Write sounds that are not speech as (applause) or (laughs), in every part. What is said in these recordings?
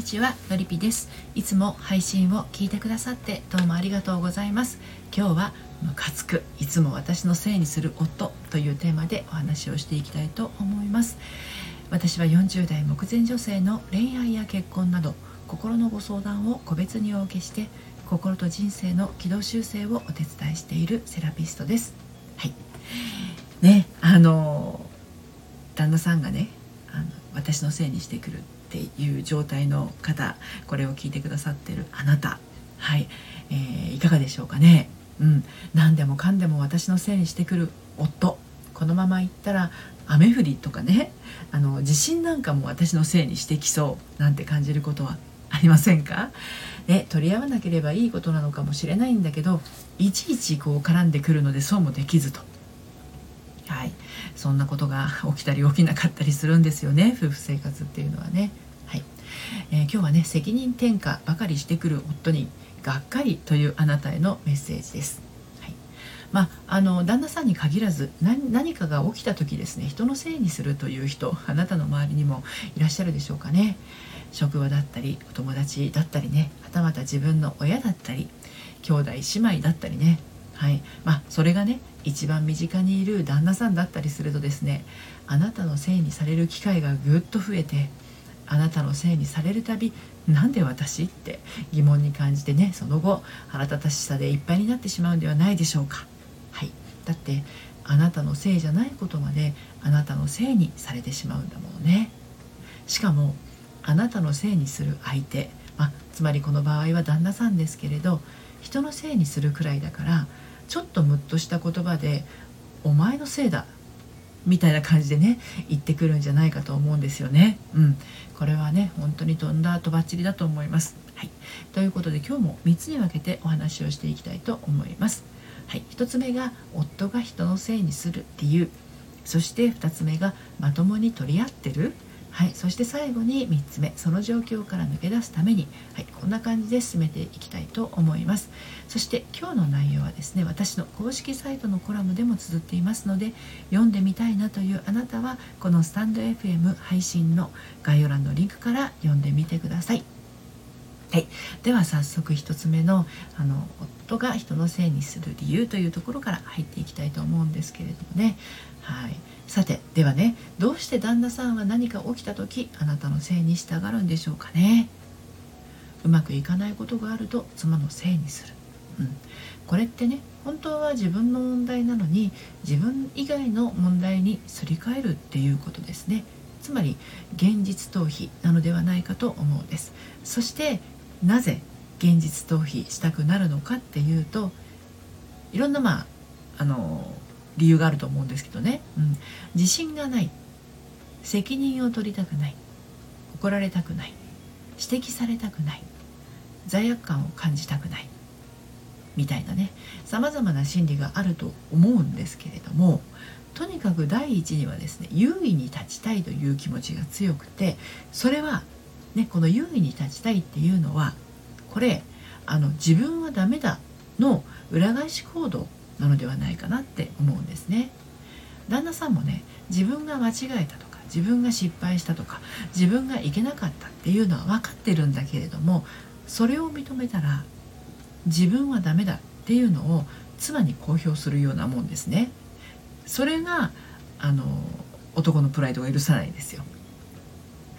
にちはのりぴです。いつも配信を聞いてくださってどうもありがとうございます。今日はムカつくいつも私のせいにする夫というテーマでお話をしていきたいと思います。私は40代目前女性の恋愛や結婚など心のご相談を個別にお受けして心と人生の軌道修正をお手伝いしているセラピストです。はい。ねあの旦那さんがねあの私のせいにしてくる。っていう状態の方これを聞いてくださってるあなた。はい、えー、いかがでしょうかね。うん。何でもかんでも私のせいにしてくる夫。このままいったら雨降りとかね。あの地震なんかも私のせいにしてきそう。なんて感じることはありませんか。ね、取り合わなければいいことなのかもしれないんだけどいちいちこう絡んでくるのでそうもできずと。はい、そんなことが起きたり起きなかったりするんですよね。夫婦生活っていうのはね。はい。えー、今日はね責任転嫁ばかりしてくる夫にがっかりというあなたへのメッセージです。はい。まあ、あの旦那さんに限らず何かが起きた時ですね。人のせいにするという人あなたの周りにもいらっしゃるでしょうかね。職場だったりお友達だったりねはたまた自分の親だったり兄弟姉妹だったりね。はいまあ、それがね一番身近にいる旦那さんだったりするとですねあなたのせいにされる機会がぐっと増えてあなたのせいにされるたびなんで私って疑問に感じてねその後腹立たしさでいっぱいになってしまうんではないでしょうか。はい、だってあなたのせいじゃないことまであなたのせいにされてしまうんだもんね。しかもあなたのせいにする相手、まあ、つまりこの場合は旦那さんですけれど人のせいにするくらいだからちょっとムッとした言葉で「お前のせいだ」みたいな感じでね言ってくるんじゃないかと思うんですよね。うん、これはね本当に飛んだとばっちりだと思います。はい、ということで今日も3つに分けてお話をしていきたいと思います。はい、1つ目が夫が人のせいにする理由そして2つ目がまともに取り合ってるはい、そして最後に3つ目その状況から抜け出すために、はい、こんな感じで進めていきたいと思います。そして今日の内容はですね私の公式サイトのコラムでも綴っていますので読んでみたいなというあなたはこのスタンド FM 配信の概要欄のリンクから読んでみてください。はい、では早速1つ目のあの夫が人のせいにする理由というところから入っていきたいと思うんですけれどもね、はい、さてではねどうして旦那さんは何か起きた時あなたのせいに従うんでしょうかね。うまくいかないことがあると妻のせいにする、うん、これってね本当は自分の問題なのに自分以外の問題にすり替えるっていうことですね。つまり現実逃避なのではないかと思うんです。そしてなぜ現実逃避したくなるのかっていうといろんなまああの理由があると思うんですけどね、うん、自信がない。責任を取りたくない。怒られたくない。指摘されたくない。罪悪感を感じたくない。みたいなね。さまざまな心理があると思うんですけれどもとにかく第一にはですね優位に立ちたいという気持ちが強くてそれは、ね、この優位に立ちたいっていうのはこれあの自分はダメだの裏返し行動なのではないかなって思うんですね。旦那さんもね自分が間違えたとか自分が失敗したとか自分がいけなかったっていうのは分かってるんだけれどもそれを認めたら自分はダメだっていうのを妻に公表するようなもんですね。それがあの男のプライドが許さないんですよ、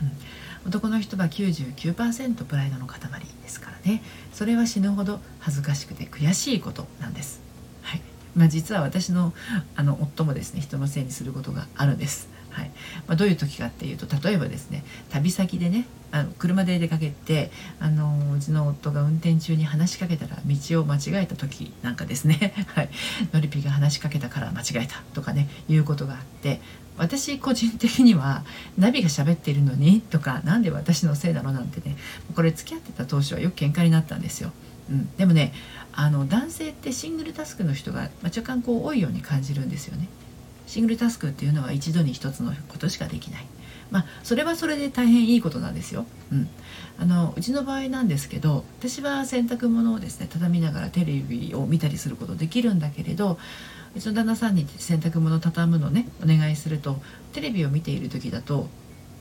うん、男の人は99%プライドの塊ですからね。それは死ぬほど恥ずかしくて悔しいことなんです。はい。まあ、実は私のあの夫もですね人のせいにすることがあるんです。まあ、どういう時かっていうと例えばですね旅先でねあの車で出かけてあのうちの夫が運転中に話しかけたら道を間違えた時なんかですね、(laughs) はい、のりぴが話しかけたから間違えたとかねいうことがあって私個人的にはナビが喋っているのにとか何で私のせいなのなんてねこれ付き合ってた当初はよく喧嘩になったんですよ。うん、でもねあの男性ってシングルタスクの人が、ま、若干こう多いように感じるんですよね。シングルタスクっていうのは一度に一つのことしかできない。まあ、それはそれで大変いいことなんですよ。うん、あのうちの場合なんですけど私は洗濯物をですね畳みながらテレビを見たりすることできるんだけれどうちの旦那さんに洗濯物を畳むのねお願いするとテレビを見ている時だと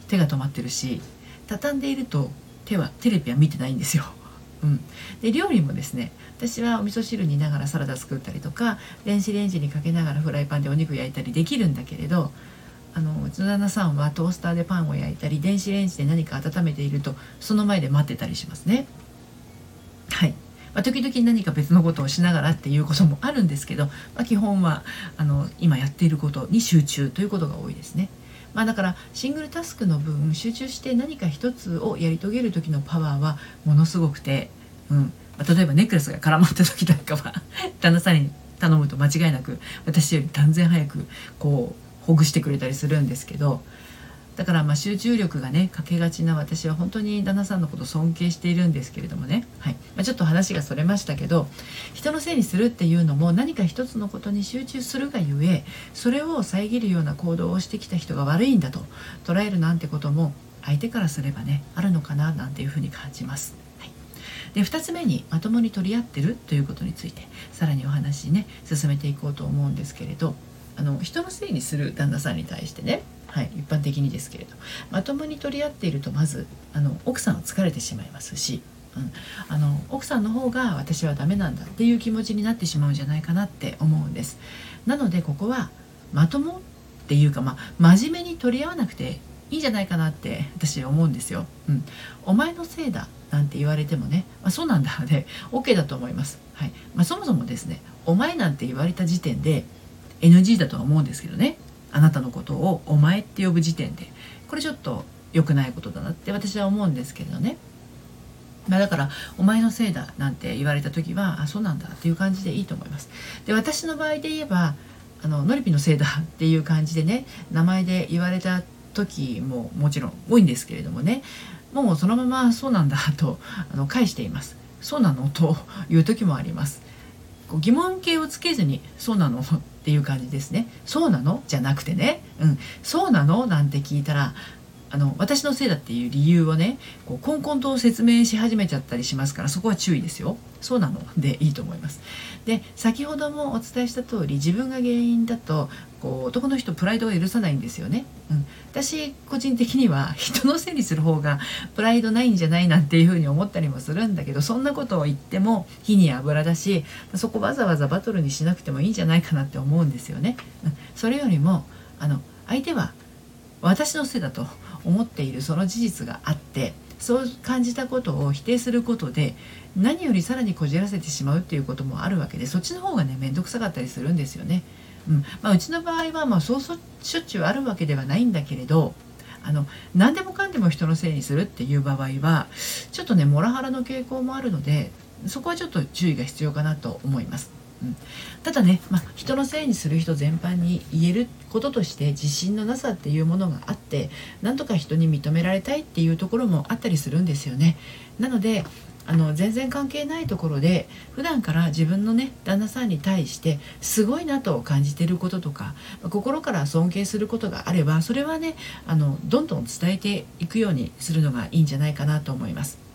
手が止まってるし畳んでいると手はテレビは見てないんですよ。うん、で料理もですね私はお味噌汁煮ながらサラダ作ったりとか電子レンジにかけながらフライパンでお肉焼いたりできるんだけれどあのうちの旦那さんはトースターでパンを焼いたり電子レンジで何か温めているとその前で待ってたりしますね。はい、まあ、時々何か別のことをしながらっていうこともあるんですけど、まあ、基本はあの今やっていることに集中ということが多いですね。まあ、だからシングルタスクの分集中して何か一つをやり遂げる時のパワーはものすごくて、うん。まあ、例えばネックレスが絡まった時なんかは (laughs) 旦那さんに頼むと間違いなく私より断然早くこうほぐしてくれたりするんですけどだからまあ集中力がねかけがちな私は本当に旦那さんのこと尊敬しているんですけれどもね、はい。まあ、ちょっと話がそれましたけど人のせいにするっていうのも何か一つのことに集中するがゆえそれを遮るような行動をしてきた人が悪いんだと捉えるなんてことも相手からすればねあるのかななんていうふうに感じます。で2つ目にまともに取り合ってるということについてさらにお話ね進めていこうと思うんですけれどあの人のせいにする旦那さんに対してね、はい、一般的にですけれどまともに取り合っているとまずあの奥さんは疲れてしまいますし、うん、あの奥さんの方が私はダメなんだっていう気持ちになってしまうんじゃないかなって思うんです。なのでここはまともっていうか、まあ、真面目に取り合わなくていいんじゃないかなって私思うんですよ。うん、お前のせいだなんて言われてもね、まあ、そうなんだで OK だと思います。はいまあ、そもそもですねお前なんて言われた時点で NG だとは思うんですけどねあなたのことをお前って呼ぶ時点でこれちょっと良くないことだなって私は思うんですけれどねまあ、だから「お前のせいだ」なんて言われた時は「あそうなんだ」っていう感じでいいと思います。で私の場合で言えばあのノリピのせいだっていう感じでね名前で言われた時ももちろん多いんですけれどもねもうそのまま「そうなんだ」とあの返しています。そうなのという時もあります。疑問形をつけずに「そうなの?」っっていう感じですね「そうなの?」じゃなくてね「うん、そうなの?」なんて聞いたらあの私のせいだっていう理由をねこうコンコンと説明し始めちゃったりしますからそこは注意ですよ。そうなのでいいと思います。で先ほどもお伝えした通り自分が原因だとこう男の人プライドが許さないんですよね。うん、私個人的には人のせいにする方がプライドないんじゃないなんていうふうに思ったりもするんだけどそんなことを言っても火に油だしそこわざわざバトルにしなくてもいいんじゃないかなって思うんですよね。うん、それよりもあの相手は私のせいだと思っているその事実があってそう感じたことを否定することで何よりさらにこじらせてしまうっていうこともあるわけでそっちの方がね面倒くさかったりするんですよね。うんまあ、うちの場合はまあそうしょっちゅうあるわけではないんだけれどあの何でもかんでも人のせいにするっていう場合はちょっとねモラハラの傾向もあるのでそこはちょっと注意が必要かなと思います。うん、ただね、まあ、人のせいにする人全般に言えることとして自信のなさっていうものがあってなんとか人に認められたいっていうところもあったりするんですよね。なのであの全然関係ないところで普段から自分のね旦那さんに対してすごいなと感じてることとか心から尊敬することがあればそれはねあのどんどん伝えていくようにするのがいいんじゃないかなと思います。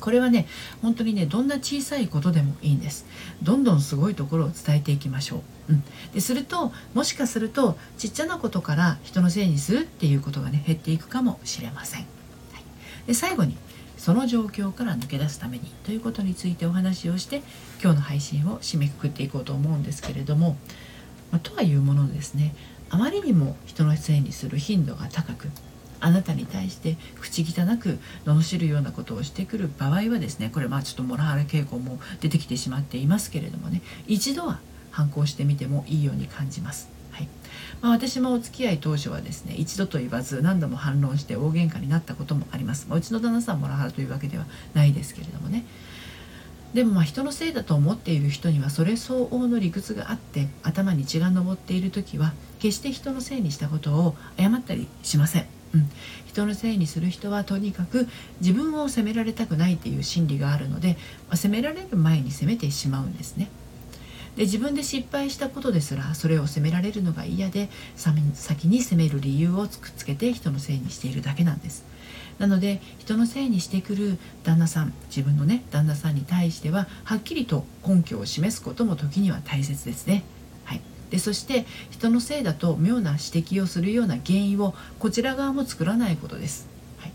これはね本当にねどんな小さいことでもいいんです。どんどんすごいところを伝えていきましょう、うん、でするともしかするとちっちゃなことから人のせいにするっていうことがね減っていくかもしれません、はい、で最後にその状況から抜け出すためにということについてお話をして今日の配信を締めくくっていこうと思うんですけれども、まあ、とはいうものですね。あまりにも人のせいにする頻度が高くあなたに対して口汚く罵るようなことをしてくる場合はですねこれまあちょっとモラハラ傾向も出てきてしまっていますけれどもね一度は反抗してみてもいいように感じます。はい。まあ、私もお付き合い当初はですね一度と言わず何度も反論して大喧嘩になったこともあります、まあ、うちの旦那さんモラハラというわけではないですけれどもね。でもまあ人のせいだと思っている人にはそれ相応の理屈があって頭に血が上っている時は決して人のせいにしたことを謝ったりしません。うん、人のせいにする人はとにかく自分を責められたくないっていう心理があるので、まあ、責められる前に責めてしまうんですね。で自分で失敗したことですらそれを責められるのが嫌で先に責める理由をくっつけて人のせいにしているだけなんです。なので人のせいにしてくる旦那さん自分のね旦那さんに対してははっきりと根拠を示すことも時には大切ですね。でそして人のせいだと妙な指摘をするような原因をこちら側も作らないことです。はい、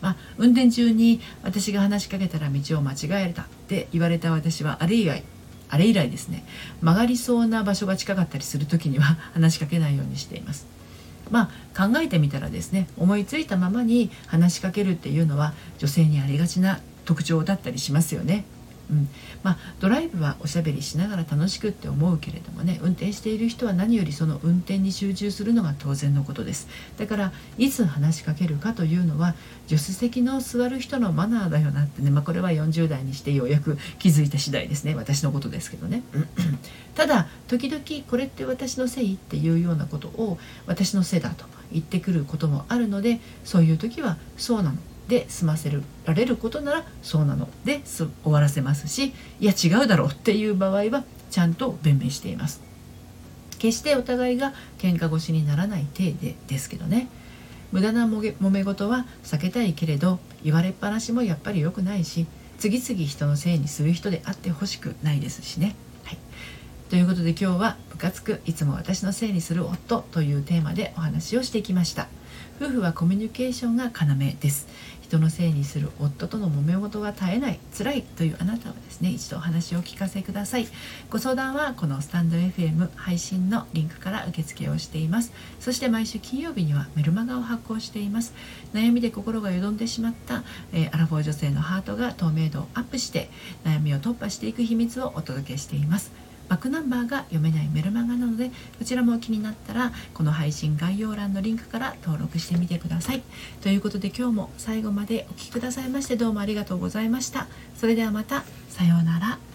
まあ、運転中に私が話しかけたら道を間違えたって言われた私はあれ以外あれ以来ですね曲がりそうな場所が近かったりする時には (laughs) 話しかけないようにしています。まあ、考えてみたらですね思いついたままに話しかけるっていうのは女性にありがちな特徴だったりしますよね。うん。まあ、ドライブはおしゃべりしながら楽しくって思うけれどもね運転している人は何よりその運転に集中するのが当然のことです。だからいつ話しかけるかというのは助手席の座る人のマナーだよなってね、まあ、これは40代にしてようやく気づいた次第ですね。私のことですけどね。(clears throat) ただ時々これって私のせいっていうようなことを私のせいだと言ってくることもあるのでそういう時はそうなの。で済ませられることならそうなので終わらせますしいや違うだろうっていう場合はちゃんと弁明しています決してお互いが喧嘩腰にならない体でですけどね無駄なもげ揉め事は避けたいけれど言われっぱなしもやっぱり良くないし次々人のせいにする人であってほしくないですしね。はい、ということで今日は「ムカつくいつも私のせいにする夫」というテーマでお話をしてきました。夫婦はコミュニケーションが要です。人のせいにする夫との揉め事が絶えない辛いというあなたはですね一度お話を聞かせください。ご相談はこのスタンド FM 配信のリンクから受付をしています。そして毎週金曜日にはメルマガを発行しています。悩みで心がよどんでしまった、えー、アラフォー女性のハートが透明度をアップして悩みを突破していく秘密をお届けしています。バックナンバーが読めないメルマガなのでこちらも気になったらこの配信概要欄のリンクから登録してみてください。ということで今日も最後までお聴きくださいましてどうもありがとうございました。それではまた。さようなら。